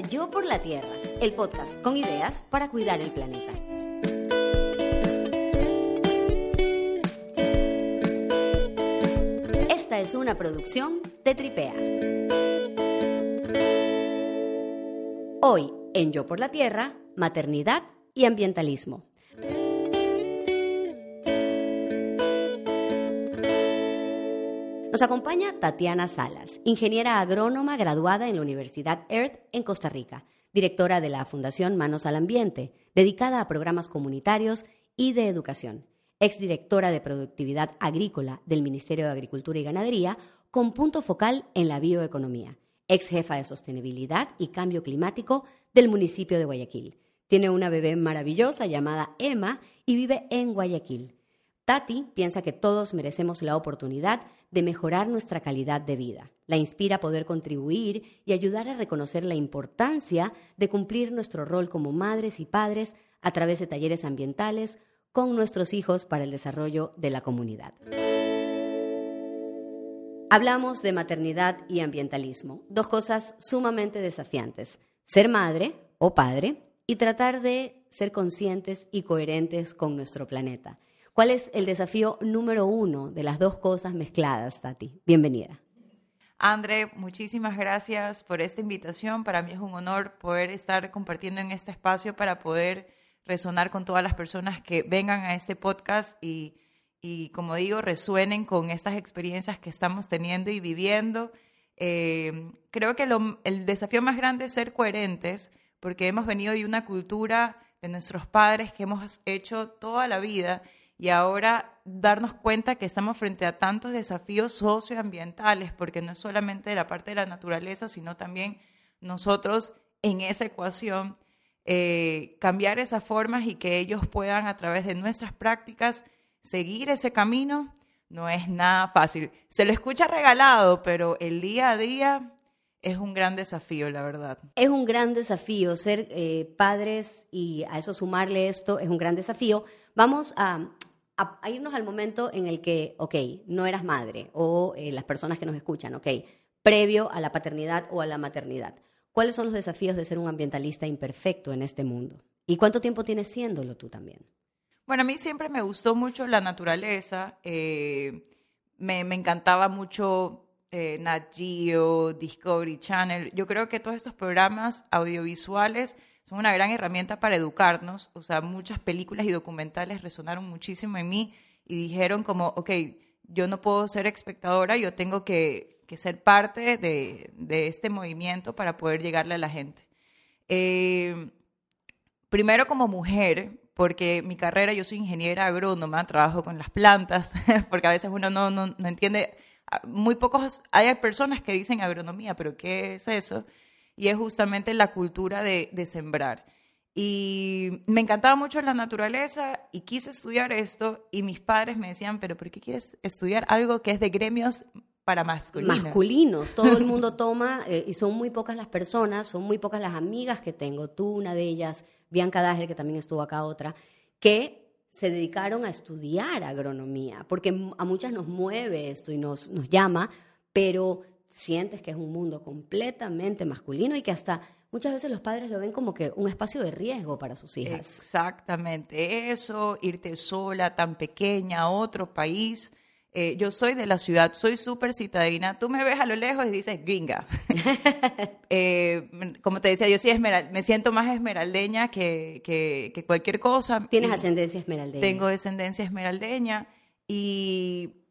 Yo por la Tierra, el podcast con ideas para cuidar el planeta. Esta es una producción de Tripea. Hoy, en Yo por la Tierra, maternidad y ambientalismo. Nos acompaña Tatiana Salas, ingeniera agrónoma graduada en la Universidad Earth en Costa Rica, directora de la Fundación Manos al Ambiente, dedicada a programas comunitarios y de educación, exdirectora de Productividad Agrícola del Ministerio de Agricultura y Ganadería, con punto focal en la bioeconomía, ex jefa de Sostenibilidad y Cambio Climático del municipio de Guayaquil. Tiene una bebé maravillosa llamada Emma y vive en Guayaquil. Tati piensa que todos merecemos la oportunidad de mejorar nuestra calidad de vida. La inspira a poder contribuir y ayudar a reconocer la importancia de cumplir nuestro rol como madres y padres a través de talleres ambientales con nuestros hijos para el desarrollo de la comunidad. Hablamos de maternidad y ambientalismo, dos cosas sumamente desafiantes. Ser madre o padre y tratar de ser conscientes y coherentes con nuestro planeta. ¿Cuál es el desafío número uno de las dos cosas mezcladas, Tati? Bienvenida. André, muchísimas gracias por esta invitación. Para mí es un honor poder estar compartiendo en este espacio para poder resonar con todas las personas que vengan a este podcast y, como digo, resuenen con estas experiencias que estamos teniendo y viviendo. Eh, creo que el desafío más grande es ser coherentes porque hemos venido de una cultura de nuestros padres que hemos hecho toda la vida y ahora darnos cuenta que estamos frente a tantos desafíos socioambientales, porque no es solamente la parte de la naturaleza, sino también nosotros en esa ecuación, eh, cambiar esas formas y que ellos puedan a través de nuestras prácticas seguir ese camino, no es nada fácil. Se lo escucha regalado, pero el día a día es un gran desafío, la verdad. Es un gran desafío ser eh, padres y a eso sumarle esto es un gran desafío. Vamos a, a, irnos al momento en el que, ok, no eras madre o eh, las personas que nos escuchan, ok, previo a la paternidad o a la maternidad. ¿Cuáles son los desafíos de ser un ambientalista imperfecto en este mundo? ¿Y cuánto tiempo tienes siéndolo tú también? Bueno, a mí siempre me gustó mucho la naturaleza. Eh, me, encantaba mucho eh, Nat Geo, Discovery Channel. Yo creo que todos estos programas audiovisuales son una gran herramienta para educarnos. O sea, muchas películas y documentales resonaron muchísimo en mí y dijeron como, ok, yo no puedo ser espectadora, yo tengo que, que ser parte de, de, este movimiento para poder llegarle a la gente. Eh, primero como mujer, porque mi carrera, yo soy ingeniera agrónoma, trabajo con las plantas, porque a veces uno no, no, no entiende, muy pocos, hay personas que dicen agronomía, pero ¿qué es eso? Y es justamente la cultura de, sembrar. Y me encantaba mucho la naturaleza y quise estudiar esto y mis padres me decían, pero ¿por qué quieres estudiar algo que es de gremios para masculinos? Masculinos, todo el mundo toma eh, y son muy pocas las personas, son muy pocas las amigas que tengo, tú una de ellas, Bianca Dager, que también estuvo acá otra, que se dedicaron a estudiar agronomía, porque a muchas nos mueve esto y nos, nos llama, pero sientes que es un mundo completamente masculino y que hasta muchas veces los padres lo ven como que un espacio de riesgo para sus hijas. Exactamente, eso, irte sola, tan pequeña, a otro país. Eh, yo soy de la ciudad, soy súper citadina. Tú me ves a lo lejos y dices gringa. Eh, como te decía, yo sí me siento más esmeraldeña que, que cualquier cosa. ¿Tienes ascendencia esmeraldeña? Tengo descendencia esmeraldeña y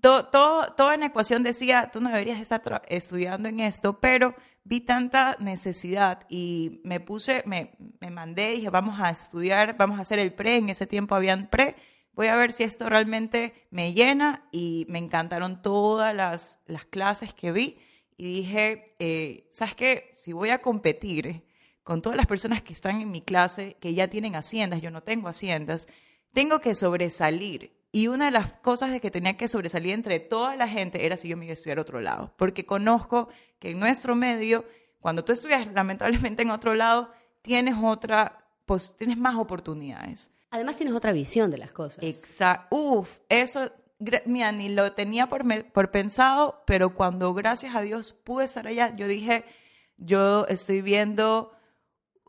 todo, todo, toda la ecuación decía, tú no deberías estar estudiando en esto, pero vi tanta necesidad y me puse, me, me mandé, dije, vamos a estudiar, vamos a hacer el pre, en ese tiempo habían pre, voy a ver si esto realmente me llena y me encantaron todas las, las clases que vi. Y dije, eh, ¿sabes qué? Si voy a competir con todas las personas que están en mi clase, que ya tienen haciendas, yo no tengo haciendas, tengo que sobresalir y una de las cosas de que tenía que sobresalir entre toda la gente era si yo me iba a estudiar a otro lado, porque conozco que en nuestro medio, cuando tú estudias lamentablemente en otro lado, tienes otra, pues tienes más oportunidades. Además tienes otra visión de las cosas. Exacto. Uf, eso, mira, ni lo tenía por, por pensado, pero cuando gracias a Dios pude estar allá, yo dije, yo estoy viendo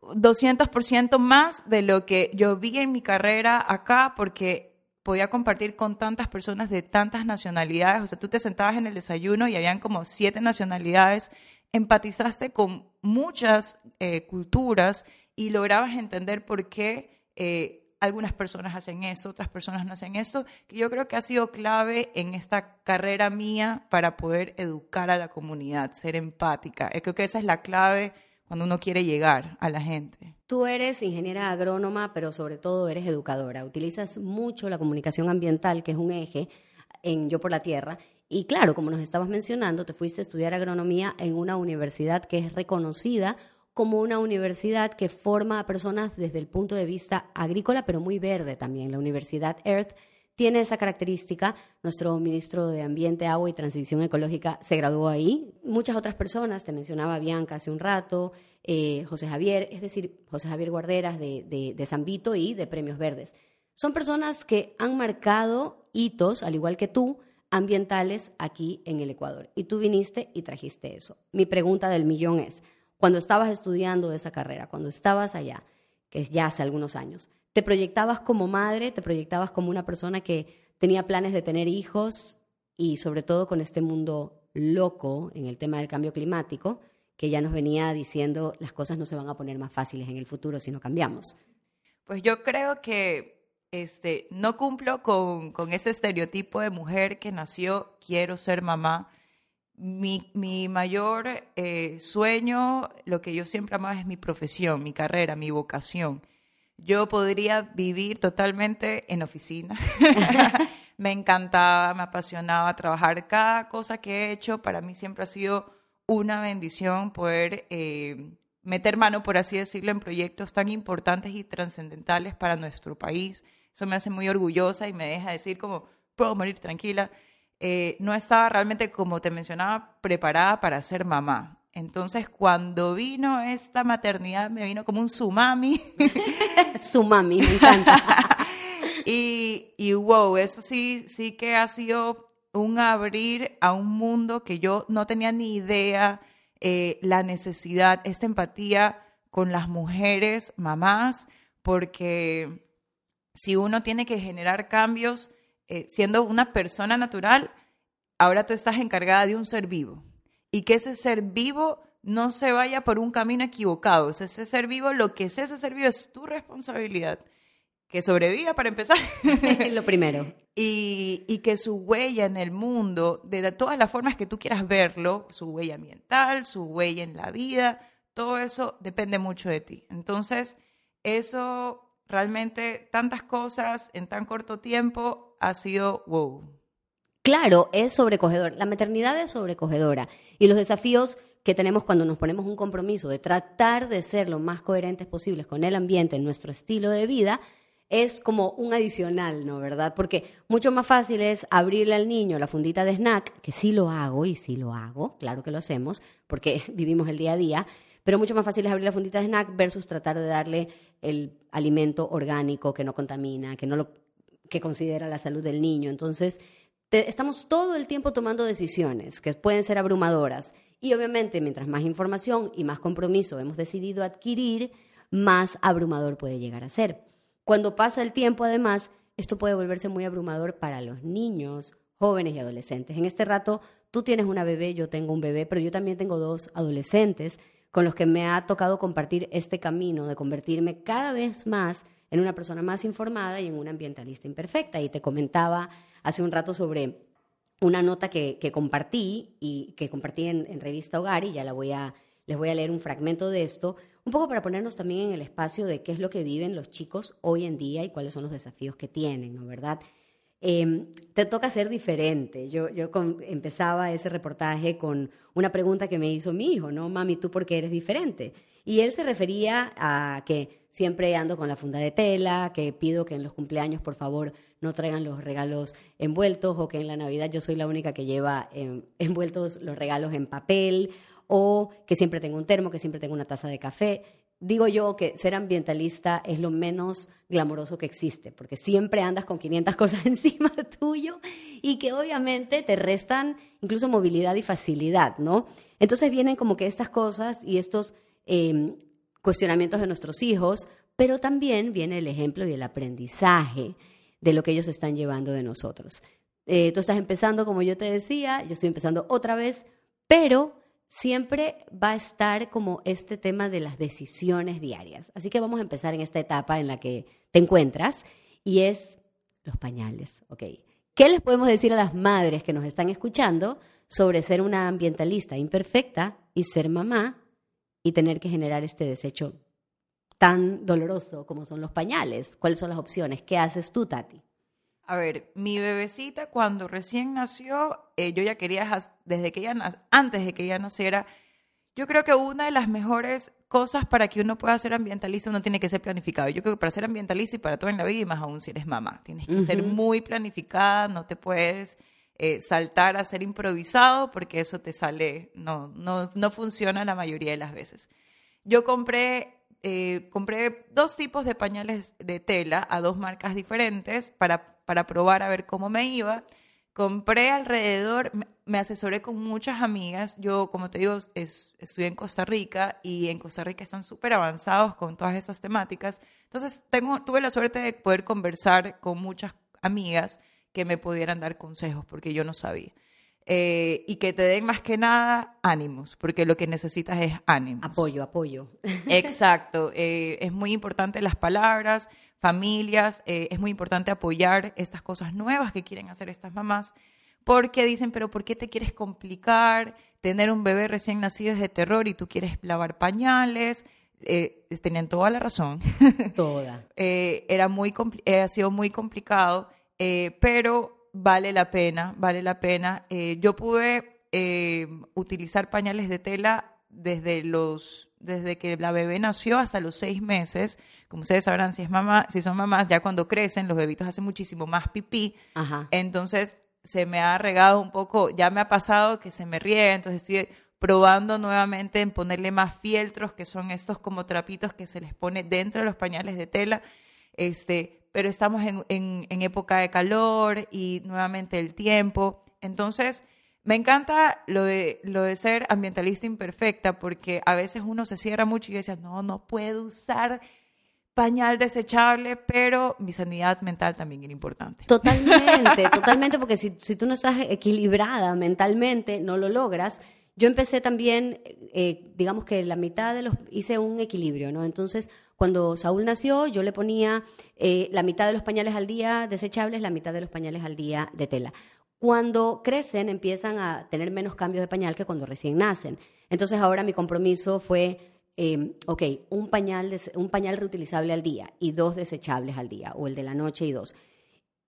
200% más de lo que yo vi en mi carrera acá porque podía compartir con tantas personas de tantas nacionalidades. O sea, tú te sentabas en el desayuno y habían como siete nacionalidades, empatizaste con muchas eh, culturas y lograbas entender por qué eh, algunas personas hacen eso, otras personas no hacen esto, que yo creo que ha sido clave en esta carrera mía para poder educar a la comunidad, ser empática. Eh, creo que esa es la clave cuando uno quiere llegar a la gente. Tú eres ingeniera agrónoma, pero sobre todo eres educadora. Utilizas mucho la comunicación ambiental, que es un eje en Yo por la Tierra. Y claro, como nos estabas mencionando, te fuiste a estudiar agronomía en una universidad que es reconocida como una universidad que forma a personas desde el punto de vista agrícola, pero muy verde también. La Universidad Earth tiene esa característica. Nuestro ministro de Ambiente, Agua y Transición Ecológica se graduó ahí. Muchas otras personas, te mencionaba Bianca hace un rato, eh, José Javier, es decir, José Javier Guarderas de, de, de San Vito y de Premios Verdes. Son personas que han marcado hitos, al igual que tú, ambientales aquí en el Ecuador. Y tú viniste y trajiste eso. Mi pregunta del millón es, cuando estabas estudiando esa carrera, cuando estabas allá, que ya hace algunos años, te proyectabas como madre, te proyectabas como una persona que tenía planes de tener hijos y sobre todo con este mundo loco en el tema del cambio climático, que ya nos venía diciendo las cosas no se van a poner más fáciles en el futuro si no cambiamos. Pues yo creo que este, no cumplo con, con ese estereotipo de mujer que nació, quiero ser mamá. Mi, mi mayor eh, sueño, lo que yo siempre amaba es mi profesión, mi carrera, mi vocación. Yo podría vivir totalmente en oficina. me encantaba, me apasionaba trabajar. Cada cosa que he hecho para mí siempre ha sido una bendición poder eh, meter mano, por así decirlo, en proyectos tan importantes y trascendentales para nuestro país. Eso me hace muy orgullosa y me deja decir como, puedo morir tranquila. Eh, no estaba realmente, como te mencionaba, preparada para ser mamá. Entonces, cuando vino esta maternidad, me vino como un tsunami. tsunami, me encanta. y, y wow, eso sí, sí que ha sido un abrir a un mundo que yo no tenía ni idea, eh, la necesidad, esta empatía con las mujeres, mamás, porque si uno tiene que generar cambios eh, siendo una persona natural, ahora tú estás encargada de un ser vivo y que ese ser vivo no se vaya por un camino equivocado. ese ser vivo, lo que es ese ser vivo es tu responsabilidad. Que sobreviva para empezar. lo primero. Y, y, que su huella en el mundo, de todas las formas que tú quieras verlo, su huella ambiental, su huella en la vida, todo eso depende mucho de ti. Entonces, eso realmente, tantas cosas en tan corto tiempo, ha sido wow. Claro, es sobrecogedor. La maternidad es sobrecogedora. Y los desafíos que tenemos cuando nos ponemos un compromiso de tratar de ser lo más coherentes posibles con el ambiente, en nuestro estilo de vida, es como un adicional, ¿no? ¿Verdad? Porque mucho más fácil es abrirle al niño la fundita de snack, que sí lo hago y sí lo hago, claro que lo hacemos, porque vivimos el día a día, pero mucho más fácil es abrir la fundita de snack versus tratar de darle el alimento orgánico que no contamina, que no lo que considera la salud del niño. Entonces, estamos todo el tiempo tomando decisiones que pueden ser abrumadoras. Y obviamente, mientras más información y más compromiso hemos decidido adquirir, más abrumador puede llegar a ser. Cuando pasa el tiempo, además, esto puede volverse muy abrumador para los niños, jóvenes y adolescentes. En este rato, tú tienes una bebé, yo tengo un bebé, pero yo también tengo dos adolescentes con los que me ha tocado compartir este camino de convertirme cada vez más en una persona más informada y en una ambientalista imperfecta. Y te comentaba hace un rato sobre una nota que, compartí y que compartí en, Revista Hogar y ya la voy a, les voy a leer un fragmento de esto, un poco para ponernos también en el espacio de qué es lo que viven los chicos hoy en día y cuáles son los desafíos que tienen, ¿no? ¿Verdad? Em, te toca ser diferente. Yo, yo empezaba ese reportaje con una pregunta que me hizo mi hijo, ¿no? Mami, ¿tú por qué eres diferente? Y él se refería a que siempre ando con la funda de tela, que pido que en los cumpleaños, por favor, no traigan los regalos envueltos o que en la Navidad yo soy la única que lleva em, envueltos los regalos en papel o que siempre tengo un termo, que siempre tengo una taza de café. digo yo que ser ambientalista es lo menos glamoroso que existe, porque siempre andas con 500 cosas encima tuyo y que obviamente te restan incluso movilidad y facilidad, ¿no? Entonces vienen como que estas cosas y estos em, cuestionamientos de nuestros hijos, pero también viene el ejemplo y el aprendizaje de lo que ellos están llevando de nosotros. Eh, tú estás empezando, como yo te decía, yo estoy empezando otra vez, pero siempre va a estar como este tema de las decisiones diarias. Así que vamos a empezar en esta etapa en la que te encuentras y es los pañales, ¿ok? ¿Qué les podemos decir a las madres que nos están escuchando sobre ser una ambientalista imperfecta y ser mamá y tener que generar este desecho tan doloroso como son los pañales? ¿Cuáles son las opciones? ¿Qué haces tú, Tati? A ver, mi bebecita cuando recién nació, eh, yo ya quería, desde que ella, antes de que ella naciera, yo creo que una de las mejores cosas para que uno pueda ser ambientalista, uno tiene que ser planificado. Yo creo que para ser ambientalista y para todo en la vida, y más aún si eres mamá, tienes que ser muy planificada, no te puedes eh, saltar a ser improvisado porque eso te sale, no, no, no funciona la mayoría de las veces. Yo compré eh, compré dos tipos de pañales de tela a dos marcas diferentes para, para probar a ver cómo me iba. Compré alrededor, me asesoré con muchas amigas. Yo, como te digo, es, estudié en Costa Rica y en Costa Rica están súper avanzados con todas esas temáticas. Entonces, tengo, tuve la suerte de poder conversar con muchas amigas que me pudieran dar consejos porque yo no sabía. Eh, y que te den más que nada ánimos, porque lo que necesitas es ánimos. Apoyo, apoyo. Exacto, eh, es muy importante las palabras, familias, eh, es muy importante apoyar estas cosas nuevas que quieren hacer estas mamás, porque dicen, pero ¿por qué te quieres complicar? Tener un bebé recién nacido es de terror y tú quieres lavar pañales. tenían toda la razón. Toda. era muy, ha sido muy complicado, pero vale la pena, vale la pena. Eh, yo pude eh, utilizar pañales de tela desde los desde que la bebé nació hasta los seis meses. Como ustedes sabrán, si es mamá, si son mamás, ya cuando crecen, los bebitos hacen muchísimo más pipí. Entonces se me ha regado un poco, ya me ha pasado que se me riega, entonces estoy probando nuevamente en ponerle más fieltros, que son estos como trapitos que se les pone dentro de los pañales de tela. Este, pero estamos en, época de calor y nuevamente el tiempo. Entonces, me encanta lo de, lo de ser ambientalista imperfecta porque a veces uno se cierra mucho y yo decía, no, no puedo usar pañal desechable, pero mi sanidad mental también era importante. Totalmente, totalmente, porque si, si tú no estás equilibrada mentalmente, no lo logras. Yo empecé también, eh, digamos que la mitad de los, hice un equilibrio, ¿no? Entonces, cuando Saúl nació, yo le ponía eh, la mitad de los pañales al día desechables, la mitad de los pañales al día de tela. Cuando crecen, empiezan a tener menos cambios de pañal que cuando recién nacen. Entonces, ahora mi compromiso fue, em, ok, un pañal, un pañal reutilizable al día y dos desechables al día, o el de la noche y dos.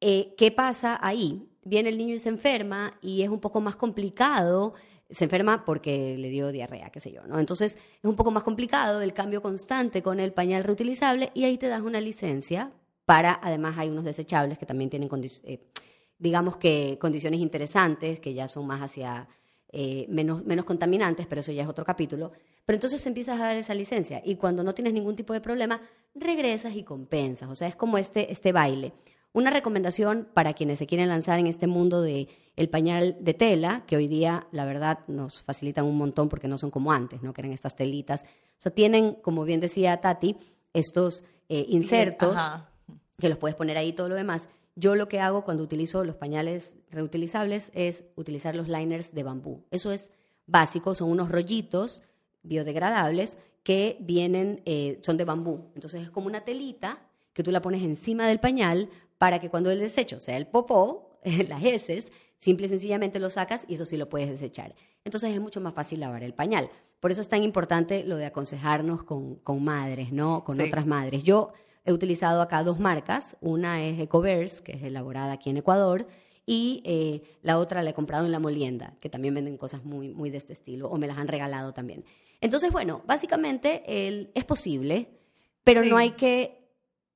Eh, ¿Qué pasa ahí? Viene el niño y se enferma y es un poco más complicado se enferma porque le dio diarrea, qué sé yo, ¿no? Entonces es un poco más complicado el cambio constante con el pañal reutilizable y ahí te das una licencia para, además hay unos desechables que también tienen, eh, digamos que condiciones interesantes, que ya son más hacia eh, menos, menos contaminantes, pero eso ya es otro capítulo. Pero entonces empiezas a dar esa licencia y cuando no tienes ningún tipo de problema, regresas y compensas. O sea, es como este, este baile. Una recomendación para quienes se quieren lanzar en este mundo de el pañal de tela, que hoy día la verdad nos facilitan un montón porque no son como antes, ¿no? Que eran estas telitas. O sea, tienen, como bien decía Tati, estos eh, insertos que los puedes poner ahí todo lo demás. Yo lo que hago cuando utilizo los pañales reutilizables es utilizar los liners de bambú. Eso es básico, son unos rollitos biodegradables que vienen, eh, son de bambú. Entonces es como una telita que tú la pones encima del pañal para que cuando el desecho sea el popó, las heces, simple y sencillamente lo sacas y eso sí lo puedes desechar. Entonces es mucho más fácil lavar el pañal. Por eso es tan importante lo de aconsejarnos con, madres, ¿no? Con otras madres. Yo he utilizado acá dos marcas. Una es Ecoverse, que es elaborada aquí en Ecuador, y eh, la otra la he comprado en La Molienda, que también venden cosas muy, muy de este estilo, o me las han regalado también. Entonces, bueno, básicamente es posible, pero no hay que,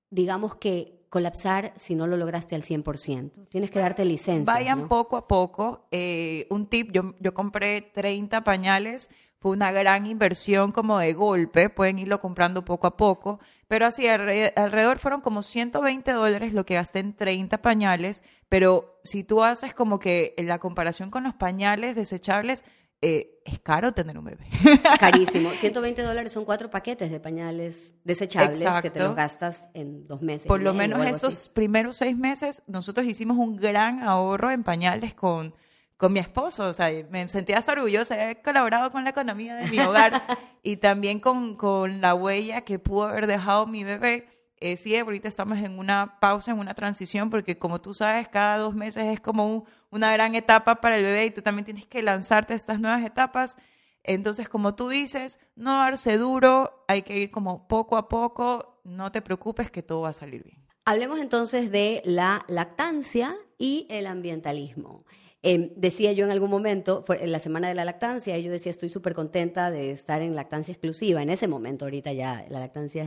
digamos que colapsar si no lo lograste al 100%. Tienes que darte licencia. Vayan poco a poco. Eh, un tip, yo, yo compré 30 pañales, fue una gran inversión como de golpe, pueden irlo comprando poco a poco, pero así alrededor fueron como 120 dólares lo que gasté en 30 pañales, pero si tú haces como que la comparación con los pañales desechables, eh, es caro tener un bebé. Carísimo. 120 dólares son cuatro paquetes de pañales desechables que te los gastas en dos meses. Por lo menos estos primeros seis meses, nosotros hicimos un gran ahorro en pañales con, con mi esposo. O sea, me sentía hasta orgullosa de haber colaborado con la economía de mi hogar y también con, con la huella que pudo haber dejado mi bebé eh, sí, ahorita estamos en una pausa, en una transición, porque como tú sabes, cada dos meses es como una gran etapa para el bebé y tú también tienes que lanzarte a estas nuevas etapas. Entonces, como tú dices, no darse duro, hay que ir como poco a poco, no te preocupes que todo va a salir bien. Hablemos entonces de la lactancia y el ambientalismo. Em, decía yo en algún momento, en la semana de la lactancia, yo decía, estoy súper contenta de estar en lactancia exclusiva. En ese momento, ahorita ya la lactancia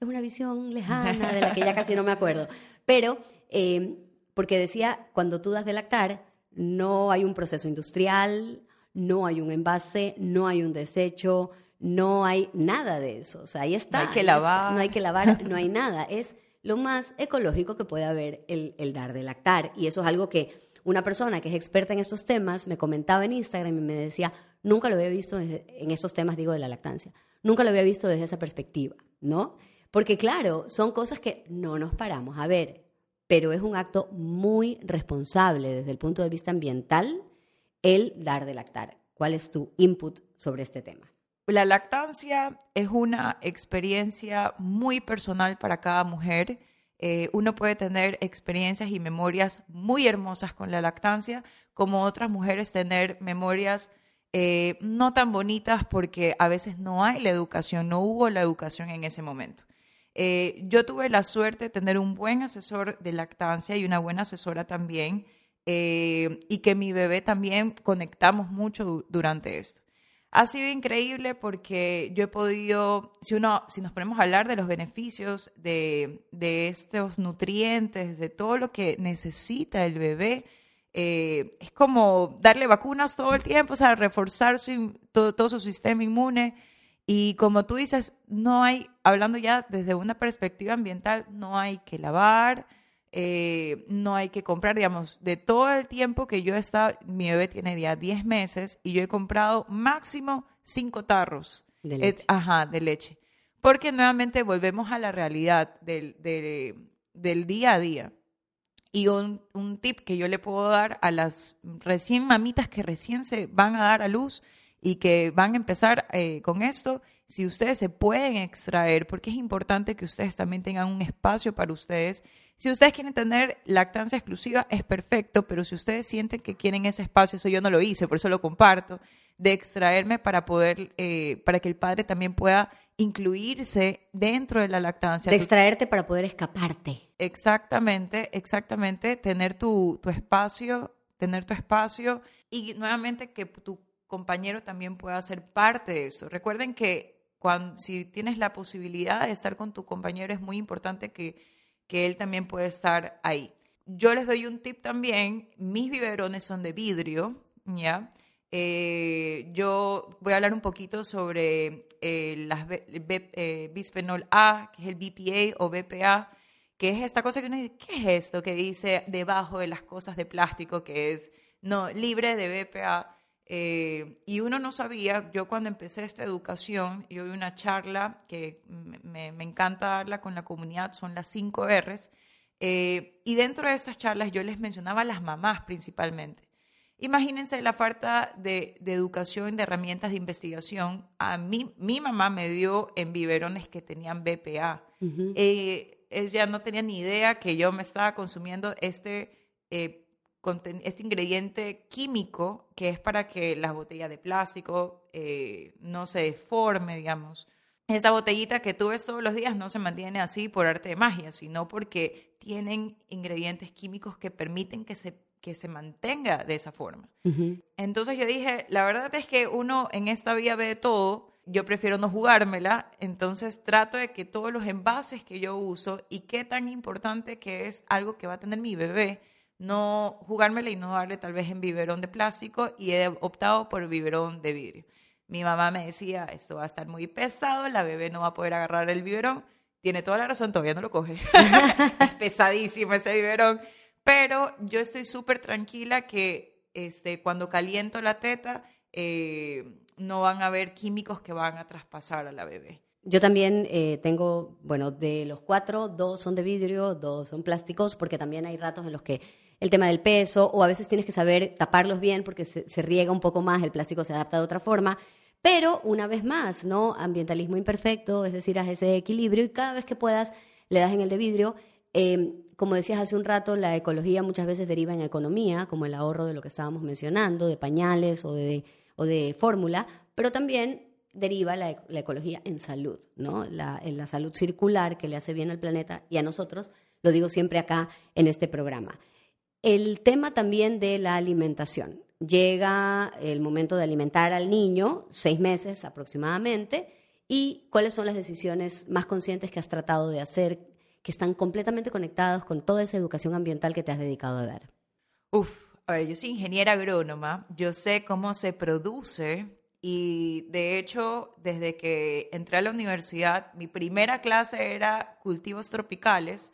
es es una visión lejana de la que ya casi no me acuerdo. Pero, em, porque decía, cuando tú das de lactar, no hay un proceso industrial, no hay un envase, no hay un desecho, no hay nada de eso. O sea, ahí está. No hay que lavar. no hay que lavar, no hay nada. Es lo más ecológico que puede haber el, el dar de lactar. Y eso es algo que una persona que es experta en estos temas me comentaba en Instagram y me decía, nunca lo había visto en estos temas, digo, de la lactancia, nunca lo había visto desde esa perspectiva, ¿no? Porque claro, son cosas que no nos paramos a ver, pero es un acto muy responsable desde el punto de vista ambiental el dar de lactar. ¿Cuál es tu input sobre este tema? La lactancia es una experiencia muy personal para cada mujer. Eh, uno puede tener experiencias y memorias muy hermosas con la lactancia, como otras mujeres tener memorias eh, no tan bonitas porque a veces no hay la educación, no hubo la educación en ese momento. Eh, yo tuve la suerte de tener un buen asesor de lactancia y una buena asesora también, eh, y que mi bebé también conectamos mucho durante esto. Ha sido increíble porque yo he podido, si, uno, si nos ponemos a hablar de los beneficios de, estos nutrientes, de todo lo que necesita el bebé, eh, es como darle vacunas todo el tiempo, o sea, reforzar su, todo su sistema inmune. Y como tú dices, no hay, hablando ya desde una perspectiva ambiental, no hay que lavar, eh, no hay que comprar, digamos, de todo el tiempo que yo he estado, mi bebé tiene ya 10 meses y yo he comprado máximo 5 tarros de leche. ajá, de leche. Porque nuevamente volvemos a la realidad del, del día a día. Y un, un, tip que yo le puedo dar a las recién mamitas que recién se van a dar a luz y que van a empezar eh, con esto, si ustedes se pueden extraer, porque es importante que ustedes también tengan un espacio para ustedes. Si ustedes quieren tener lactancia exclusiva, es perfecto, pero si ustedes sienten que quieren ese espacio, eso yo no lo hice, por eso lo comparto, de extraerme para poder, eh, para que el padre también pueda incluirse dentro de la lactancia. De extraerte para poder escaparte. Exactamente, exactamente, tener tu, tu espacio, tener tu espacio y nuevamente que tu compañero también pueda ser parte de eso. Recuerden que cuando, si tienes la posibilidad de estar con tu compañero, es muy importante que, que él también pueda estar ahí. Yo les doy un tip también, mis biberones son de vidrio, ¿ya? Eh, yo voy a hablar un poquito sobre eh, las eh, bisphenol A, que es el BPA o BPA, que es esta cosa que uno dice, ¿qué es esto que dice debajo de las cosas de plástico que es no libre de BPA? Eh, y uno no sabía, yo cuando empecé esta educación, yo vi una charla que me, encanta darla con la comunidad, son las 5 Rs, eh, y dentro de estas charlas yo les mencionaba a las mamás principalmente. Imagínense la falta de, educación, de herramientas de investigación. A mí, mi mamá me dio en biberones que tenían BPA. Eh, ella no tenía ni idea que yo me estaba consumiendo este este ingrediente químico que es para que las botellas de plástico eh, no se deforme, digamos. Esa botellita que tú ves todos los días no se mantiene así por arte de magia, sino porque tienen ingredientes químicos que permiten que se, que se mantenga de esa forma. Entonces yo dije, la verdad es que uno en esta vida ve todo, yo prefiero no jugármela, entonces trato de que todos los envases que yo uso y qué tan importante que es algo que va a tener mi bebé, no jugármela y no darle tal vez en biberón de plástico y he optado por biberón de vidrio. Mi mamá me decía, esto va a estar muy pesado, la bebé no va a poder agarrar el biberón. Tiene toda la razón, todavía no lo coge. es pesadísimo ese biberón. Pero yo estoy súper tranquila que este, cuando caliento la teta, eh, no van a haber químicos que van a traspasar a la bebé. Yo también eh, tengo, bueno, de los cuatro, dos son de vidrio, dos son plásticos, porque también hay ratos en los que el tema del peso, o a veces tienes que saber taparlos bien porque se, riega un poco más, el plástico se adapta de otra forma. Pero una vez más, ¿no? Ambientalismo imperfecto, es decir, haz ese equilibrio y cada vez que puedas le das en el de vidrio. Eh, como decías hace un rato, la ecología muchas veces deriva en economía, como el ahorro de lo que estábamos mencionando, de pañales o de, o de fórmula, pero también deriva la, ecología en salud, ¿no? La, en la salud circular que le hace bien al planeta y a nosotros, lo digo siempre acá en este programa. El tema también de la alimentación. Llega el momento de alimentar al niño, seis meses aproximadamente, y cuáles son las decisiones más conscientes que has tratado de hacer que están completamente conectados con toda esa educación ambiental que te has dedicado a dar. Uf, a ver, yo soy ingeniera agrónoma, yo sé cómo se produce y de hecho, desde que entré a la universidad, mi primera clase era cultivos tropicales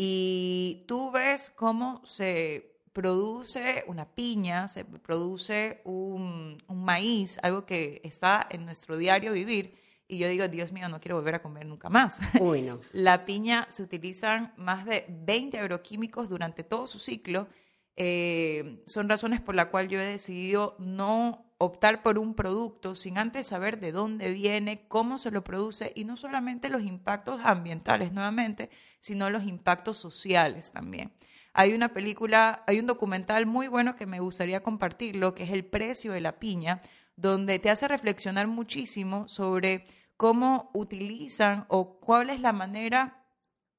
y tú ves cómo se produce una piña, se produce un, maíz, algo que está en nuestro diario vivir. Y yo digo, Dios mío, no quiero volver a comer nunca más. Uy, no. La piña se utilizan más de 20 agroquímicos durante todo su ciclo. Eh, son razones por las cuales yo he decidido no optar por un producto sin antes saber de dónde viene, cómo se lo produce y no solamente los impactos ambientales nuevamente, sino los impactos sociales también. Hay una película, hay un documental muy bueno que me gustaría compartirlo, que es El precio de la piña, donde te hace reflexionar muchísimo sobre cómo utilizan o cuál es la manera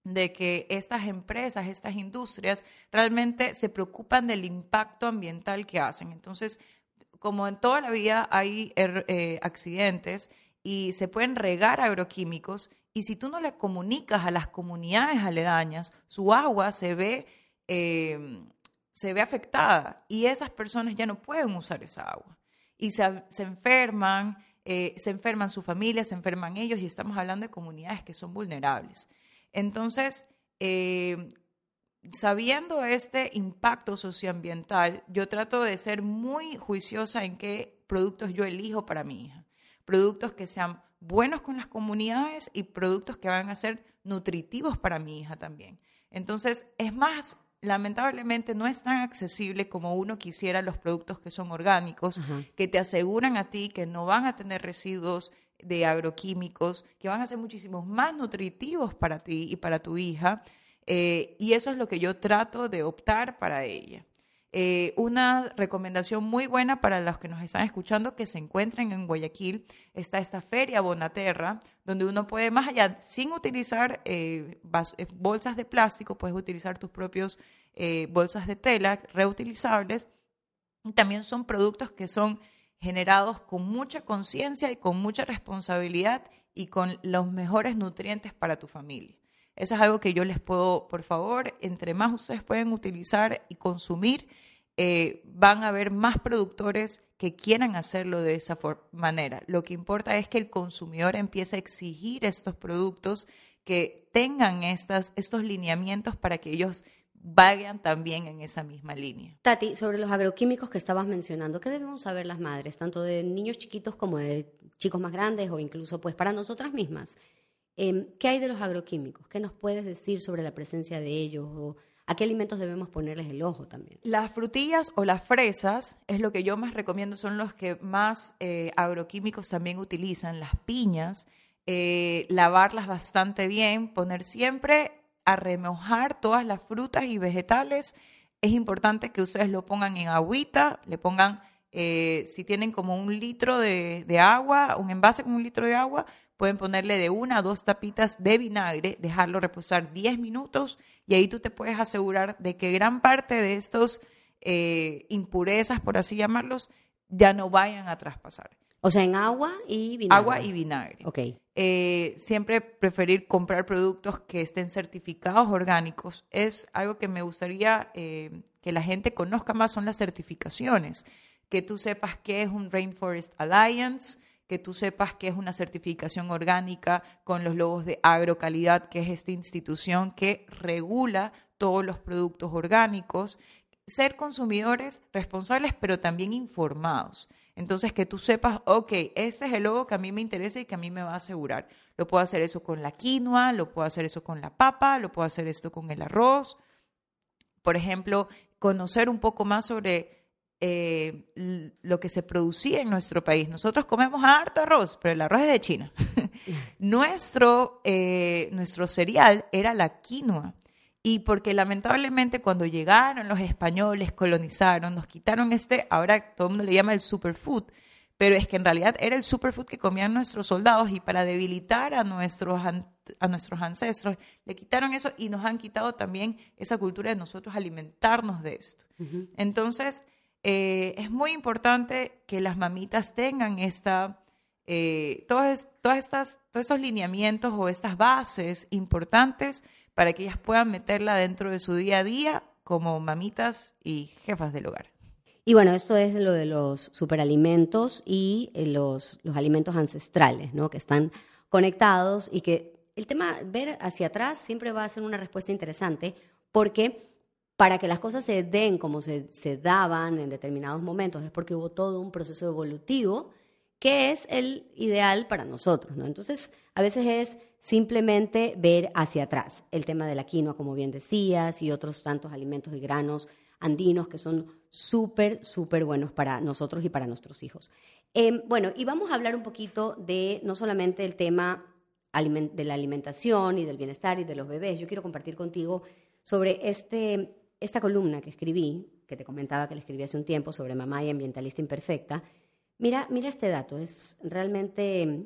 de que estas empresas, estas industrias realmente se preocupan del impacto ambiental que hacen. Entonces, como en toda la vida hay er, eh, accidentes y se pueden regar agroquímicos y si tú no le comunicas a las comunidades aledañas, su agua se ve, em, se ve afectada y esas personas ya no pueden usar esa agua y se, enferman, eh, se enferman su familia, se enferman ellos y estamos hablando de comunidades que son vulnerables. Entonces, eh, sabiendo este impacto socioambiental, yo trato de ser muy juiciosa en qué productos yo elijo para mi hija. Productos que sean buenos con las comunidades y productos que van a ser nutritivos para mi hija también. Entonces, es más, lamentablemente no es tan accesible como uno quisiera los productos que son orgánicos, que te aseguran a ti que no van a tener residuos de agroquímicos, que van a ser muchísimos más nutritivos para ti y para tu hija eh, y eso es lo que yo trato de optar para ella. Eh, una recomendación muy buena para los que nos están escuchando que se encuentren en Guayaquil está esta feria Bonaterra, donde uno puede, más allá, sin utilizar eh, bolsas de plástico, puedes utilizar tus propios bolsas de tela reutilizables. También son productos que son generados con mucha conciencia y con mucha responsabilidad y con los mejores nutrientes para tu familia. Eso es algo que yo les puedo, por favor, entre más ustedes pueden utilizar y consumir, eh, van a haber más productores que quieran hacerlo de esa manera. Lo que importa es que el consumidor empiece a exigir estos productos que tengan estas, estos lineamientos para que ellos vayan también en esa misma línea. Tati, sobre los agroquímicos que estabas mencionando, ¿qué debemos saber las madres, tanto de niños chiquitos como de chicos más grandes o incluso pues para nosotras mismas? Em, ¿Qué hay de los agroquímicos? ¿Qué nos puedes decir sobre la presencia de ellos? ¿O ¿A qué alimentos debemos ponerles el ojo también? Las frutillas o las fresas es lo que yo más recomiendo, son los que más eh, agroquímicos también utilizan. Las piñas, eh, lavarlas bastante bien, poner siempre a remojar todas las frutas y vegetales. Es importante que ustedes lo pongan en agüita, le pongan, eh, si tienen como un litro de, de agua, un envase con un litro de agua, pueden ponerle de una a dos tapitas de vinagre, dejarlo reposar 10 minutos y ahí tú te puedes asegurar de que gran parte de estos eh, impurezas, por así llamarlos, ya no vayan a traspasar. O sea, en agua y vinagre. Agua y vinagre. Ok. Eh, siempre preferir comprar productos que estén certificados orgánicos. Es algo que me gustaría eh, que la gente conozca más, son las certificaciones. Que tú sepas qué es un Rainforest Alliance, que tú sepas que es una certificación orgánica con los logos de agrocalidad, que es esta institución que regula todos los productos orgánicos. Ser consumidores responsables, pero también informados. Entonces, que tú sepas, ok, este es el logo que a mí me interesa y que a mí me va a asegurar. Lo puedo hacer eso con la quinoa, lo puedo hacer eso con la papa, lo puedo hacer esto con el arroz. Por ejemplo, conocer un poco más sobre eh, lo que se producía en nuestro país. Nosotros comemos harto arroz, pero el arroz es de China. nuestro, eh, nuestro cereal era la quinoa. Y porque lamentablemente cuando llegaron los españoles, colonizaron, nos quitaron este, ahora todo el mundo le llama el superfood, pero es que en realidad era el superfood que comían nuestros soldados y para debilitar a nuestros, a nuestros ancestros le quitaron eso y nos han quitado también esa cultura de nosotros alimentarnos de esto. Entonces, eh, es muy importante que las mamitas tengan esta, eh, todas, todas estas, todos estos lineamientos o estas bases importantes para que ellas puedan meterla dentro de su día a día como mamitas y jefas del hogar. Y bueno, esto es lo de los superalimentos y eh, los, los alimentos ancestrales, ¿no? Que están conectados y que el tema ver hacia atrás siempre va a ser una respuesta interesante porque para que las cosas se den como se, daban en determinados momentos es porque hubo todo un proceso evolutivo que es el ideal para nosotros, ¿no? Entonces, a veces es simplemente ver hacia atrás el tema de la quinoa, como bien decías, y otros tantos alimentos y granos andinos que son súper, súper buenos para nosotros y para nuestros hijos. Em, bueno, y vamos a hablar un poquito de no solamente el tema de la alimentación y del bienestar y de los bebés. Yo quiero compartir contigo sobre este, esta columna que escribí, que te comentaba que le escribí hace un tiempo sobre mamá y ambientalista imperfecta. Mira, mira este dato, es realmente,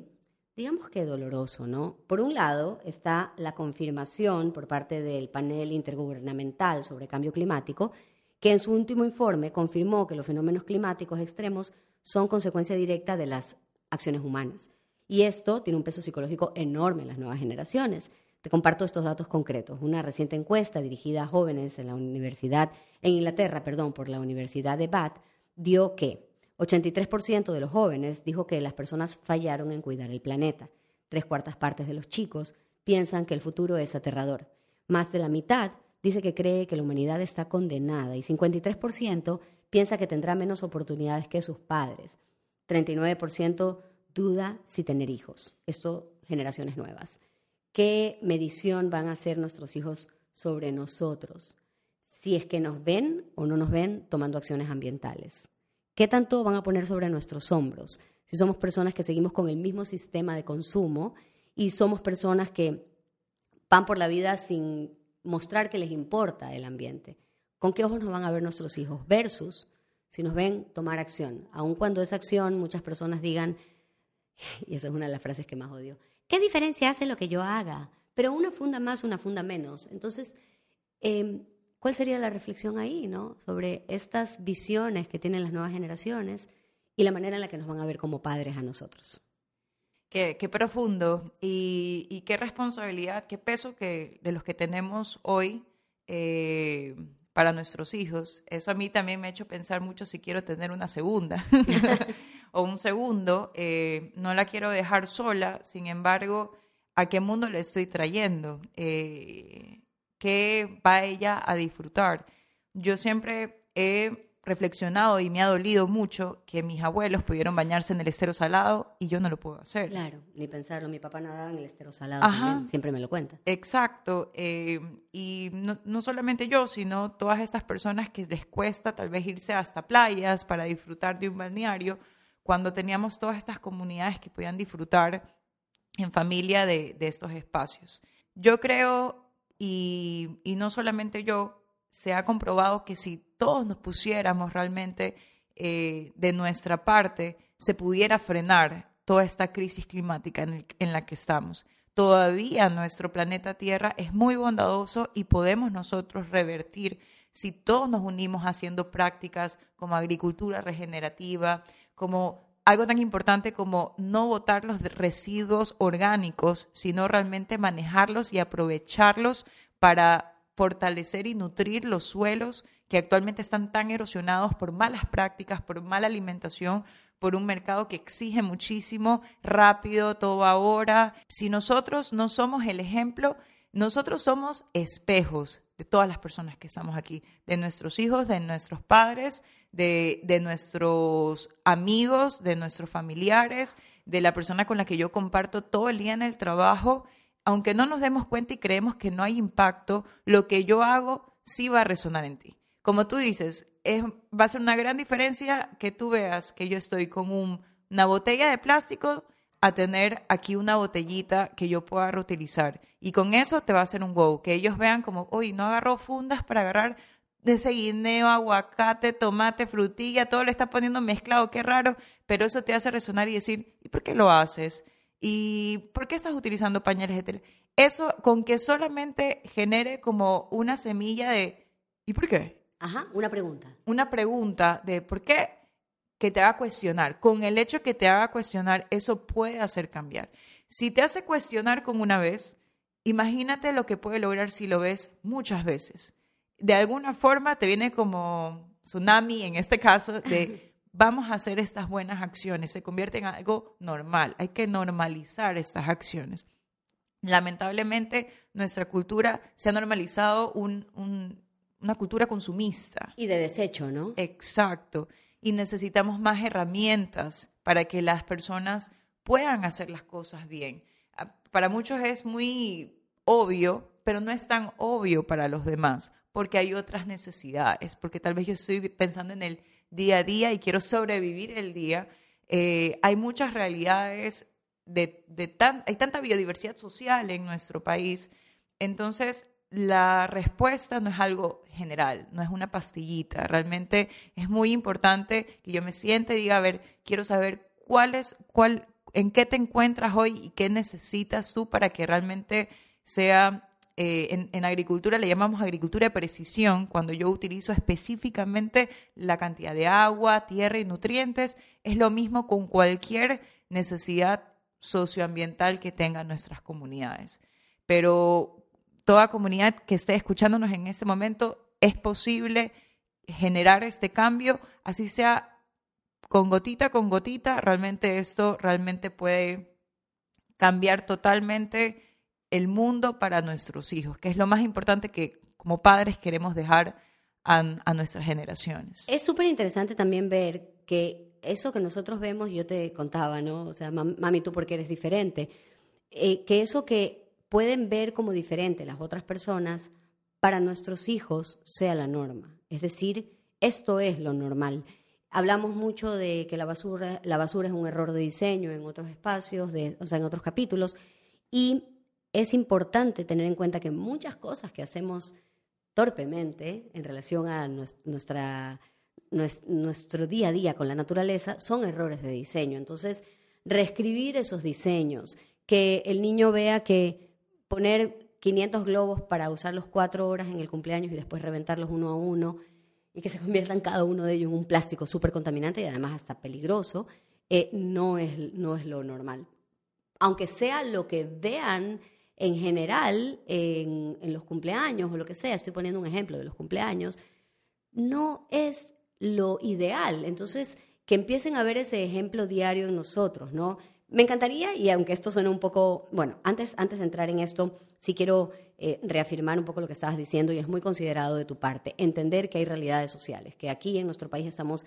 digamos que doloroso, ¿no? Por un lado está la confirmación por parte del panel intergubernamental sobre cambio climático que en su último informe confirmó que los fenómenos climáticos extremos son consecuencia directa de las acciones humanas. Y esto tiene un peso psicológico enorme en las nuevas generaciones. Te comparto estos datos concretos. Una reciente encuesta dirigida a jóvenes en la universidad, en Inglaterra, perdón, por la Universidad de Bath, dio que 83% de los jóvenes dijo que las personas fallaron en cuidar el planeta. Tres cuartas partes de los chicos piensan que el futuro es aterrador. Más de la mitad dice que cree que la humanidad está condenada y 53% piensa que tendrá menos oportunidades que sus padres. 39% duda si tener hijos. Esto, generaciones nuevas. ¿Qué medición van a hacer nuestros hijos sobre nosotros? Si es que nos ven o no nos ven tomando acciones ambientales. ¿Qué tanto van a poner sobre nuestros hombros? Si somos personas que seguimos con el mismo sistema de consumo y somos personas que van por la vida sin mostrar que les importa el ambiente. ¿Con qué ojos nos van a ver nuestros hijos? Versus si nos ven tomar acción. Aun cuando esa acción muchas personas digan, y esa es una de las frases que más odio, ¿qué diferencia hace lo que yo haga? Pero una funda más, una funda menos. Entonces, em, ¿cuál sería la reflexión ahí, no? Sobre estas visiones que tienen las nuevas generaciones y la manera en la que nos van a ver como padres a nosotros. Qué, profundo y, qué responsabilidad, qué peso que, de los que tenemos hoy eh, para nuestros hijos. Eso a mí también me ha hecho pensar mucho si quiero tener una segunda o un segundo. Eh, no la quiero dejar sola, sin embargo, ¿a qué mundo le estoy trayendo? Eh, ¿Qué va ella a disfrutar? Yo siempre he reflexionado y me ha dolido mucho que mis abuelos pudieron bañarse en el estero salado y yo no lo puedo hacer. Claro, ni pensarlo. Mi papá nadaba en el estero salado siempre me lo cuenta. Exacto. Eh, y no, no, solamente yo, sino todas estas personas que les cuesta tal vez irse hasta playas para disfrutar de un balneario, cuando teníamos todas estas comunidades que podían disfrutar en familia de, estos espacios. Yo creo, y, no solamente yo, se ha comprobado que si todos nos pusiéramos realmente eh, de nuestra parte, se pudiera frenar toda esta crisis climática en la que estamos. Todavía nuestro planeta Tierra es muy bondadoso y podemos nosotros revertir si todos nos unimos haciendo prácticas como agricultura regenerativa, como algo tan importante como no botar los residuos orgánicos, sino realmente manejarlos y aprovecharlos para fortalecer y nutrir los suelos que actualmente están tan erosionados por malas prácticas, por mala alimentación, por un mercado que exige muchísimo, rápido, todo ahora. Si nosotros no somos el ejemplo, nosotros somos espejos de todas las personas que estamos aquí, de nuestros hijos, de nuestros padres, de, de, nuestros amigos, de nuestros familiares, de la persona con la que yo comparto todo el día en el trabajo. Aunque no nos demos cuenta y creemos que no hay impacto, lo que yo hago sí va a resonar en ti. Como tú dices, es, va a ser una gran diferencia que tú veas que yo estoy con una botella de plástico a tener aquí una botellita que yo pueda reutilizar. Y con eso te va a hacer un wow, que ellos vean como, oye, no agarró fundas para agarrar ese guineo, aguacate, tomate, frutilla, todo le está poniendo mezclado, qué raro, pero eso te hace resonar y decir, ¿y por qué lo haces? ¿Y por qué estás utilizando pañales de tela? Eso con que solamente genere como una semilla de, ¿y por qué? Ajá, una pregunta. Una pregunta de por qué que te haga cuestionar. Con el hecho que te haga cuestionar, eso puede hacer cambiar. Si te hace cuestionar con una vez, imagínate lo que puede lograr si lo ves muchas veces. De alguna forma te viene como tsunami, en este caso, de vamos a hacer estas buenas acciones, se convierte en algo normal, hay que normalizar estas acciones. Lamentablemente, nuestra cultura se ha normalizado una cultura consumista. Y de desecho, ¿no? Exacto y necesitamos más herramientas para que las personas puedan hacer las cosas bien. Ah, para muchos es muy obvio, pero no es tan obvio para los demás, porque hay otras necesidades, porque tal vez yo estoy pensando en el día a día y quiero sobrevivir el día. Eh, hay muchas realidades, de, de tan, hay tanta biodiversidad social en nuestro país, entonces la respuesta no es algo general, no es una pastillita. Realmente es muy importante que yo me siente y diga, a ver, quiero saber cuál es, cuál, en qué te encuentras hoy y qué necesitas tú para que realmente sea, eh, en, en, agricultura le llamamos agricultura de precisión, cuando yo utilizo específicamente la cantidad de agua, tierra y nutrientes, es lo mismo con cualquier necesidad socioambiental que tengan nuestras comunidades. Pero toda comunidad que esté escuchándonos en este momento, es posible generar este cambio, así sea con gotita con gotita, realmente esto realmente puede cambiar totalmente el mundo para nuestros hijos, que es lo más importante que como padres queremos dejar a, nuestras generaciones. Es súper interesante también ver que eso que nosotros vemos, yo te contaba, ¿no? O sea, mami, tú porque eres diferente, eh, que eso que pueden ver como diferente las otras personas, para nuestros hijos sea la norma. Es decir, esto es lo normal. Hablamos mucho de que la basura, la basura es un error de diseño en otros espacios, de, o sea, en otros capítulos, y es importante tener en cuenta que muchas cosas que hacemos torpemente en relación a nuestra, nuestro día a día con la naturaleza son errores de diseño. Entonces, reescribir esos diseños, que el niño vea que poner 500 globos para usarlos cuatro horas en el cumpleaños y después reventarlos uno a uno y que se conviertan cada uno de ellos en un plástico súper contaminante y además hasta peligroso, eh, no, es, no es lo normal. Aunque sea lo que vean en general en, en los cumpleaños o lo que sea, estoy poniendo un ejemplo de los cumpleaños, no es lo ideal. Entonces, que empiecen a ver ese ejemplo diario en nosotros, ¿no? Me encantaría, y aunque esto suene un poco, bueno, antes, antes de entrar en esto, sí quiero eh, reafirmar un poco lo que estabas diciendo y es muy considerado de tu parte, entender que hay realidades sociales, que aquí en nuestro país estamos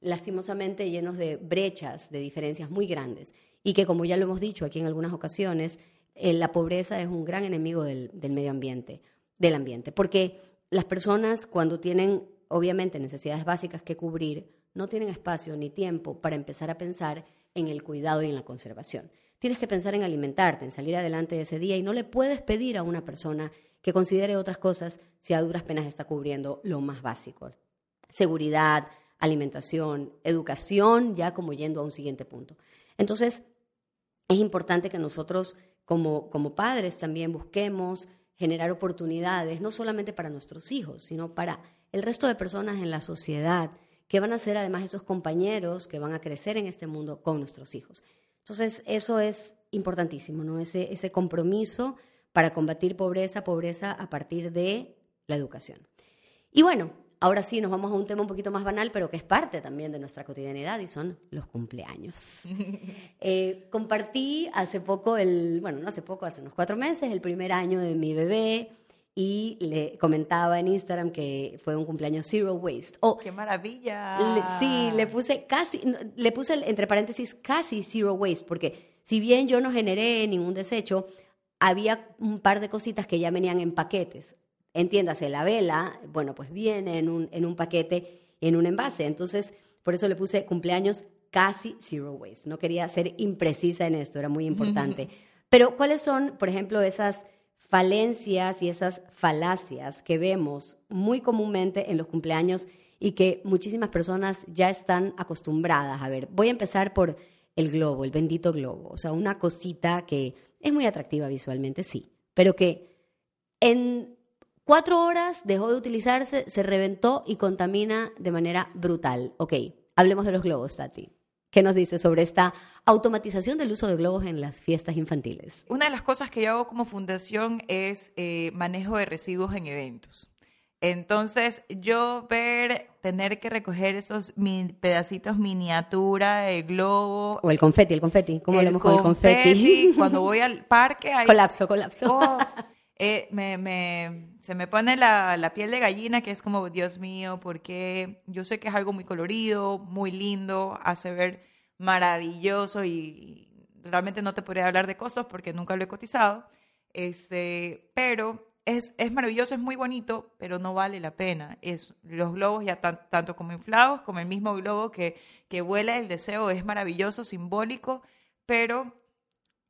lastimosamente llenos de brechas, de diferencias muy grandes y que como ya lo hemos dicho aquí en algunas ocasiones, eh, la pobreza es un gran enemigo del, del medio ambiente, del ambiente, porque las personas cuando tienen obviamente necesidades básicas que cubrir, no tienen espacio ni tiempo para empezar a pensar en el cuidado y en la conservación. Tienes que pensar en alimentarte, en salir adelante de ese día y no le puedes pedir a una persona que considere otras cosas si a duras penas está cubriendo lo más básico. Seguridad, alimentación, educación, ya como yendo a un siguiente punto. Entonces, es importante que nosotros como, como padres también busquemos generar oportunidades, no solamente para nuestros hijos, sino para el resto de personas en la sociedad que van a ser además esos compañeros que van a crecer en este mundo con nuestros hijos. Entonces, eso es importantísimo, ¿no? Ese, ese compromiso para combatir pobreza, pobreza a partir de la educación. Y bueno, ahora sí nos vamos a un tema un poquito más banal, pero que es parte también de nuestra cotidianidad y son los cumpleaños. Eh, compartí hace poco, el, bueno, no hace poco, hace unos cuatro meses, el primer año de mi bebé y le comentaba en Instagram que fue un cumpleaños zero waste. Oh, ¡Qué maravilla! sí, le puse casi, le puse entre paréntesis casi zero waste, porque si bien yo no generé ningún desecho, había un par de cositas que ya venían en paquetes. Entiéndase, la vela, bueno, pues viene en un, en un paquete, en un envase. Entonces, por eso le puse cumpleaños casi zero waste. No quería ser imprecisa en esto, era muy importante. Pero, ¿cuáles son, por ejemplo, esas falencias y esas falacias que vemos muy comúnmente en los cumpleaños y que muchísimas personas ya están acostumbradas a ver? Voy a empezar por el globo, el bendito globo. O sea, una cosita que es muy atractiva visualmente, sí, pero que en cuatro horas dejó de utilizarse, se reventó y contamina de manera brutal. Ok, hablemos de los globos, Tati. ¿Qué nos dice sobre esta automatización del uso de globos en las fiestas infantiles? Una de las cosas que yo hago como fundación es eh, manejo de residuos en eventos. Entonces, yo ver, tener que recoger esos pedacitos miniatura de globo. O el confeti, el confeti. ¿Cómo hablamos con el confeti? Cuando voy al parque. colapso, colapso. Oh, eh, me, se me pone la, la, piel de gallina, que es como, Dios mío, porque yo sé que es algo muy colorido, muy lindo, hace ver maravilloso y, realmente no te podría hablar de costos porque nunca lo he cotizado. Este, pero es, maravilloso, es muy bonito, pero no vale la pena. Es, los globos ya tanto como inflados, como el mismo globo que, que vuela el deseo, es maravilloso, simbólico, pero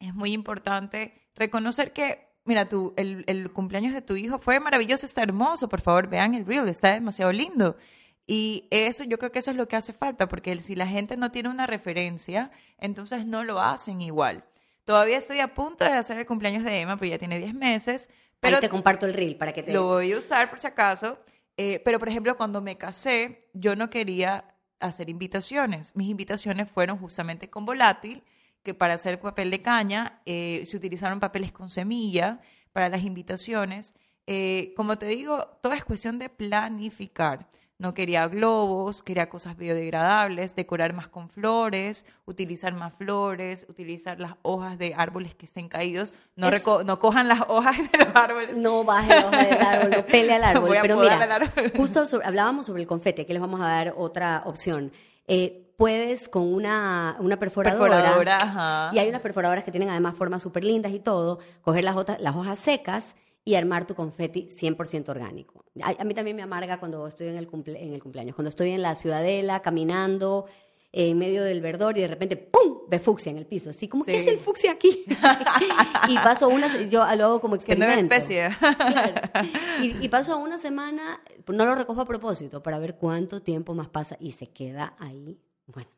es muy importante reconocer que, mira, tú, el, el cumpleaños de tu hijo fue maravilloso, está hermoso, por favor, vean el reel, está demasiado lindo. Y eso, yo creo que eso es lo que hace falta, porque si la gente no tiene una referencia, entonces no lo hacen igual. Todavía estoy a punto de hacer el cumpleaños de Emma, pues ya tiene 10 meses, pero Ahí te comparto el reel para que te... Lo voy a usar por si acaso. Eh, pero, por ejemplo, cuando me casé, yo no quería hacer invitaciones. Mis invitaciones fueron justamente con volátil, que para hacer papel de caña eh, se utilizaron papeles con semilla para las invitaciones. Eh, como te digo, todo es cuestión de planificar. No quería globos, quería cosas biodegradables, decorar más con flores, utilizar más flores, utilizar las hojas de árboles que estén caídos. No, no cojan las hojas de los árboles. No baje la hoja del árbol, no pele al árbol. Pero mira, justo hablábamos sobre el confete, que les vamos a dar otra opción. Eh, puedes con una, una perforadora, y hay unas perforadoras que tienen además formas súper lindas y todo, coger las, las hojas secas y armar tu confeti 100% orgánico. A, mí también me amarga cuando estoy en el, en el cumpleaños, cuando estoy en la ciudadela caminando en medio del verdor y de repente ¡pum! ve fucsia en el piso, así como, ¿qué es el fucsia aquí? y paso una, yo lo hago como experimento. Que especie. y, y, paso una semana, no lo recojo a propósito, para ver cuánto tiempo más pasa y se queda ahí. Bueno,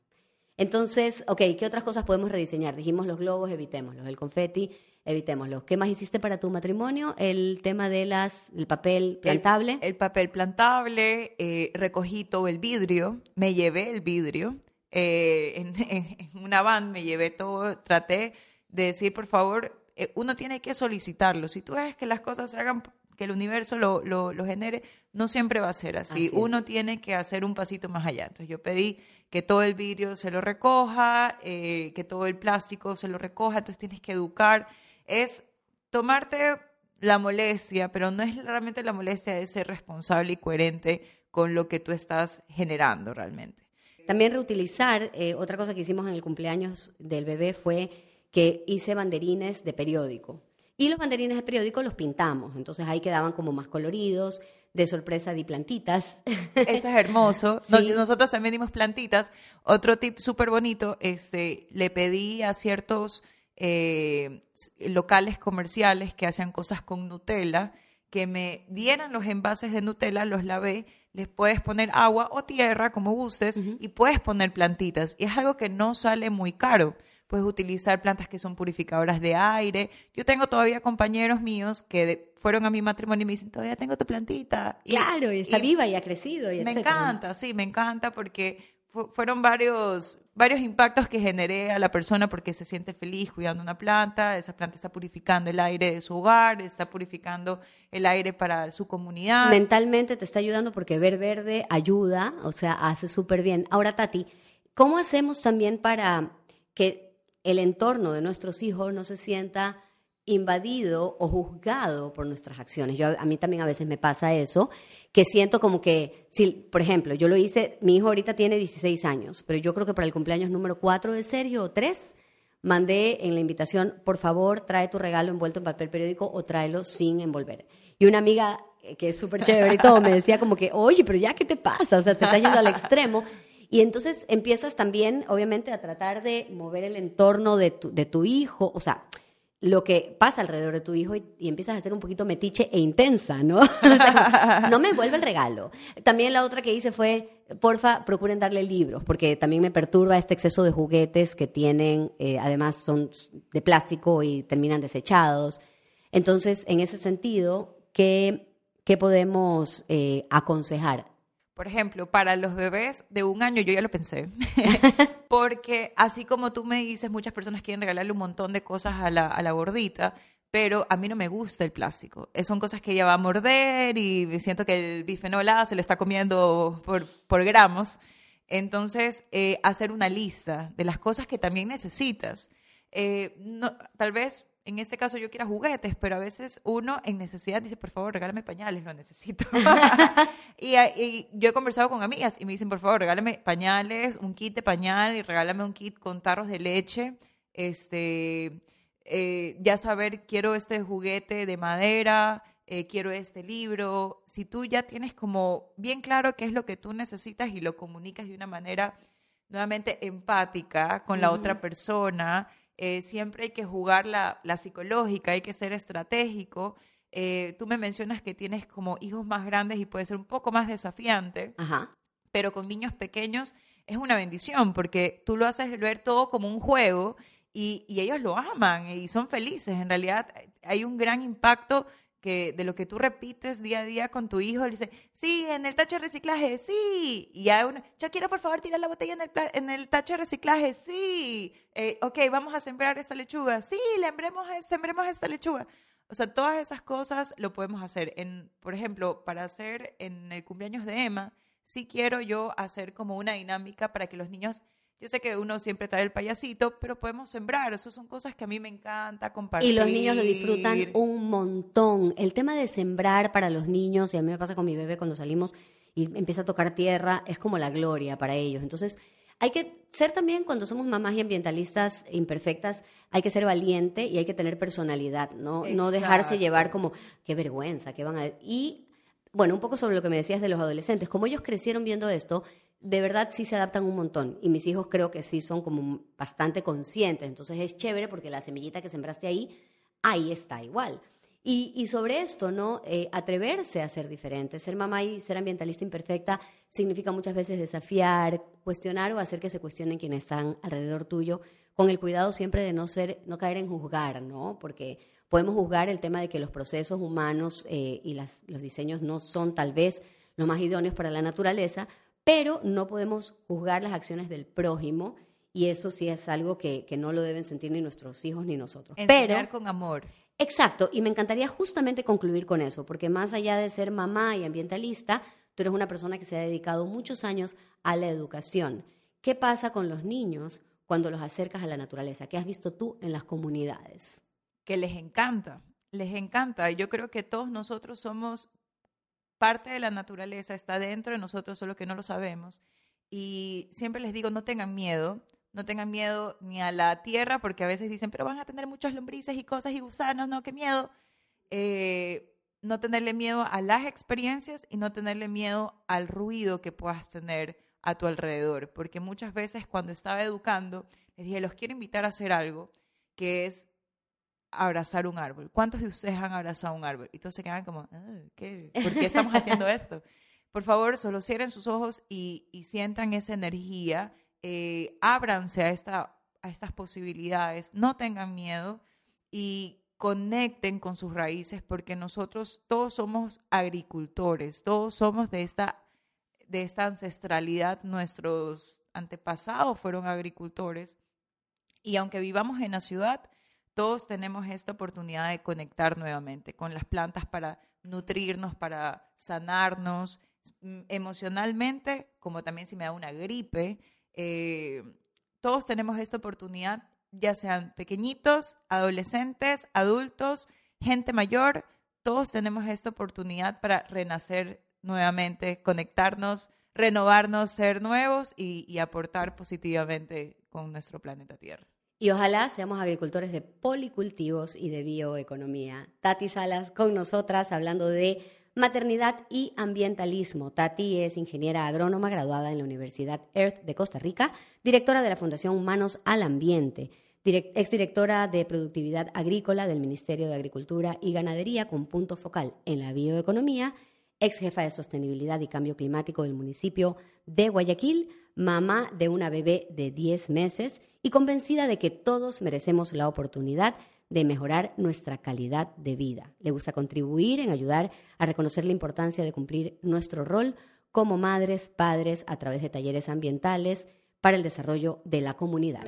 entonces, ok, ¿qué otras cosas podemos rediseñar? Dijimos los globos, evitémoslos, el confeti, evitémoslo. ¿Qué más hiciste para tu matrimonio? El tema de las, el papel plantable. El, papel plantable, eh, recogí todo el vidrio, me llevé el vidrio. Eh, en, una van me llevé todo, traté de decir, por favor, eh, uno tiene que solicitarlo. Si tú ves que las cosas se hagan, que el universo lo, lo, genere, no siempre va a ser así. uno tiene que hacer un pasito más allá. Entonces yo pedí que todo el vidrio se lo recoja, que todo el plástico se lo recoja, entonces tienes que educar es tomarte la molestia, pero no es realmente la molestia de ser responsable y coherente con lo que tú estás generando realmente. También reutilizar, eh, otra cosa que hicimos en el cumpleaños del bebé fue que hice banderines de periódico. Y los banderines de periódico los pintamos, entonces ahí quedaban como más coloridos, de sorpresa di plantitas. Eso es hermoso. nosotros también dimos plantitas. Otro tip súper bonito, este, le pedí a ciertos eh, locales comerciales que hacían cosas con Nutella, que me dieran los envases de Nutella, los lavé, les puedes poner agua o tierra, como gustes, y puedes poner plantitas. Y es algo que no sale muy caro. Puedes utilizar plantas que son purificadoras de aire. Yo tengo todavía compañeros míos que fueron a mi matrimonio y me dicen, todavía tengo tu plantita. claro, y está viva y ha crecido. Y me encanta, sí, me encanta porque fueron varios varios impactos que generé a la persona porque se siente feliz cuidando una planta, esa planta está purificando el aire de su hogar, está purificando el aire para su comunidad. Mentalmente te está ayudando porque ver verde ayuda, o sea, hace súper bien. Ahora, Tati, ¿cómo hacemos también para que el entorno de nuestros hijos no se sienta invadido o juzgado por nuestras acciones. Yo, a mí también a veces me pasa eso, que siento como que, si, por ejemplo, yo lo hice, mi hijo ahorita tiene 16 años, pero yo creo que para el cumpleaños número 4 de Sergio o 3, mandé en la invitación, por favor, trae tu regalo envuelto en papel periódico o tráelo sin envolver. Y una amiga eh, que es súper chévere y todo, me decía como que, oye, pero ya, ¿qué te pasa? O sea, te estás yendo al extremo. Y entonces empiezas también, obviamente, a tratar de mover el entorno de tu, de tu hijo, o sea, lo que pasa alrededor de tu hijo y, empiezas a ser un poquito metiche e intensa, ¿no? no me vuelve el regalo. También la otra que hice fue, porfa, procuren darle libros, porque también me perturba este exceso de juguetes que tienen, eh, además son de plástico y terminan desechados. Entonces, en ese sentido, ¿qué, qué podemos eh, aconsejar? Por ejemplo, para los bebés de un año, yo ya lo pensé, porque así como tú me dices, muchas personas quieren regalarle un montón de cosas a la, a la gordita, pero a mí no me gusta el plástico. Son cosas que ella va a morder y siento que el bifenol A se lo está comiendo por, por gramos. Entonces, eh, hacer una lista de las cosas que también necesitas. Eh, no, tal vez en este caso yo quiero juguetes, pero a veces uno en necesidad dice, por favor, regálame pañales, lo necesito. y, yo he conversado con amigas y me dicen, por favor, regálame pañales, un kit de pañal y regálame un kit con tarros de leche. Este, eh, ya saber, quiero este juguete de madera, eh, quiero este libro. Si tú ya tienes como bien claro qué es lo que tú necesitas y lo comunicas de una manera nuevamente empática con la otra persona, eh, siempre hay que jugar la, psicológica, hay que ser estratégico. Eh, tú me mencionas que tienes como hijos más grandes y puede ser un poco más desafiante, pero con niños pequeños es una bendición porque tú lo haces ver todo como un juego y, y ellos lo aman y son felices. En realidad hay un gran impacto que de lo que tú repites día a día con tu hijo, le dice, sí, en el tacho de reciclaje, sí. Y una, yo quiero por favor tirar la botella en el, en el tacho de reciclaje, sí. Eh, ok, vamos a sembrar esta lechuga, sí, lembremos, sembremos esta lechuga. O sea, todas esas cosas lo podemos hacer. En, por ejemplo, para hacer en el cumpleaños de Emma, sí quiero yo hacer como una dinámica para que los niños yo sé que uno siempre trae el payasito, pero podemos sembrar. Eso son cosas que a mí me encanta compartir. Y los niños lo disfrutan un montón. El tema de sembrar para los niños, y a mí me pasa con mi bebé cuando salimos y empieza a tocar tierra, es como la gloria para ellos. Entonces, hay que ser también, cuando somos mamás y ambientalistas imperfectas, hay que ser valiente y hay que tener personalidad, ¿no? No dejarse llevar como, qué vergüenza, qué van a... Y, bueno, un poco sobre lo que me decías de los adolescentes. Como ellos crecieron viendo esto, de verdad sí se adaptan un montón y mis hijos creo que sí son como bastante conscientes, entonces es chévere porque la semillita que sembraste ahí, ahí está igual. Y, sobre esto, ¿no? Eh, atreverse a ser diferente. Ser mamá y ser ambientalista imperfecta significa muchas veces desafiar, cuestionar o hacer que se cuestionen quienes están alrededor tuyo, con el cuidado siempre de no, ser, no caer en juzgar, ¿no? Porque podemos juzgar el tema de que los procesos humanos eh, y las, los diseños no son tal vez los más idóneos para la naturaleza, pero no podemos juzgar las acciones del prójimo y eso sí es algo que, no lo deben sentir ni nuestros hijos ni nosotros. Enseñar con amor. Exacto, y me encantaría justamente concluir con eso, porque más allá de ser mamá y ambientalista, tú eres una persona que se ha dedicado muchos años a la educación. ¿Qué pasa con los niños cuando los acercas a la naturaleza? ¿Qué has visto tú en las comunidades? Que les encanta, les encanta. Yo creo que todos nosotros somos parte de la naturaleza está dentro de nosotros, solo que no lo sabemos. Y siempre les digo, no tengan miedo, no tengan miedo ni a la tierra, porque a veces dicen, pero van a tener muchas lombrices y cosas y gusanos, no, qué miedo. Eh, no tenerle miedo a las experiencias y no tenerle miedo al ruido que puedas tener a tu alrededor, porque muchas veces cuando estaba educando, les dije, los quiero invitar a hacer algo que es abrazar un árbol. ¿Cuántos de ustedes han abrazado un árbol? Y todos se quedan como, ah, ¿qué? ¿por qué estamos haciendo esto? Por favor, solo cierren sus ojos y, sientan esa energía, eh, ábranse a, esta, a estas posibilidades, no tengan miedo y conecten con sus raíces porque nosotros todos somos agricultores, todos somos de esta, de esta ancestralidad, nuestros antepasados fueron agricultores. Y aunque vivamos en la ciudad, todos tenemos esta oportunidad de conectar nuevamente con las plantas para nutrirnos, para sanarnos mm, emocionalmente, como también si me da una gripe. Eh, todos tenemos esta oportunidad, ya sean pequeñitos, adolescentes, adultos, gente mayor, todos tenemos esta oportunidad para renacer nuevamente, conectarnos, renovarnos, ser nuevos y, y aportar positivamente con nuestro planeta Tierra. Y ojalá seamos agricultores de policultivos y de bioeconomía. Tati Salas con nosotras hablando de maternidad y ambientalismo. Tati es ingeniera agrónoma graduada en la Universidad Earth de Costa Rica, directora de la Fundación Manos al Ambiente, exdirectora de Productividad Agrícola del Ministerio de Agricultura y Ganadería con punto focal en la bioeconomía, ex jefa de Sostenibilidad y Cambio Climático del municipio de Guayaquil, mamá de una bebé de 10 meses y convencida de que todos merecemos la oportunidad de mejorar nuestra calidad de vida. Le gusta contribuir en ayudar a reconocer la importancia de cumplir nuestro rol como madres, padres, a través de talleres ambientales para el desarrollo de la comunidad.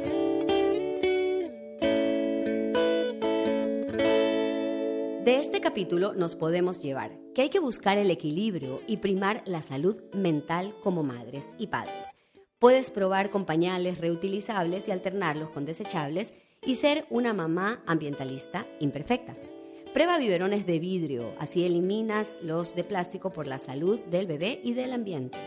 De este capítulo nos podemos llevar que hay que buscar el equilibrio y primar la salud mental como madres y padres Puedes probar con pañales reutilizables y alternarlos con desechables y ser una mamá ambientalista imperfecta. Prueba biberones de vidrio, así eliminas los de plástico por la salud del bebé y del ambiente.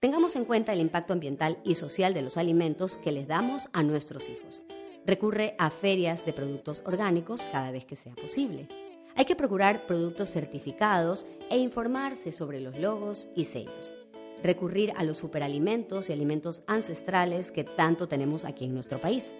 Tengamos en cuenta el impacto ambiental y social de los alimentos que les damos a nuestros hijos. Recurre a ferias de productos orgánicos cada vez que sea posible. Hay que procurar productos certificados e informarse sobre los logos y sellos recurrir a los superalimentos y alimentos ancestrales que tanto tenemos aquí en nuestro país.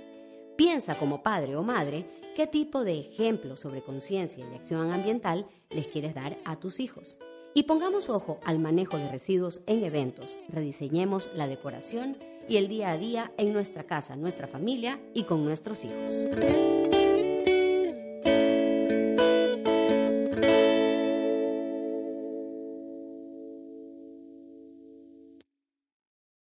Piensa como padre o madre qué tipo de ejemplo sobre conciencia y acción ambiental les quieres dar a tus hijos. Y pongamos ojo al manejo de residuos en eventos, rediseñemos la decoración y el día a día en nuestra casa, nuestra familia y con nuestros hijos.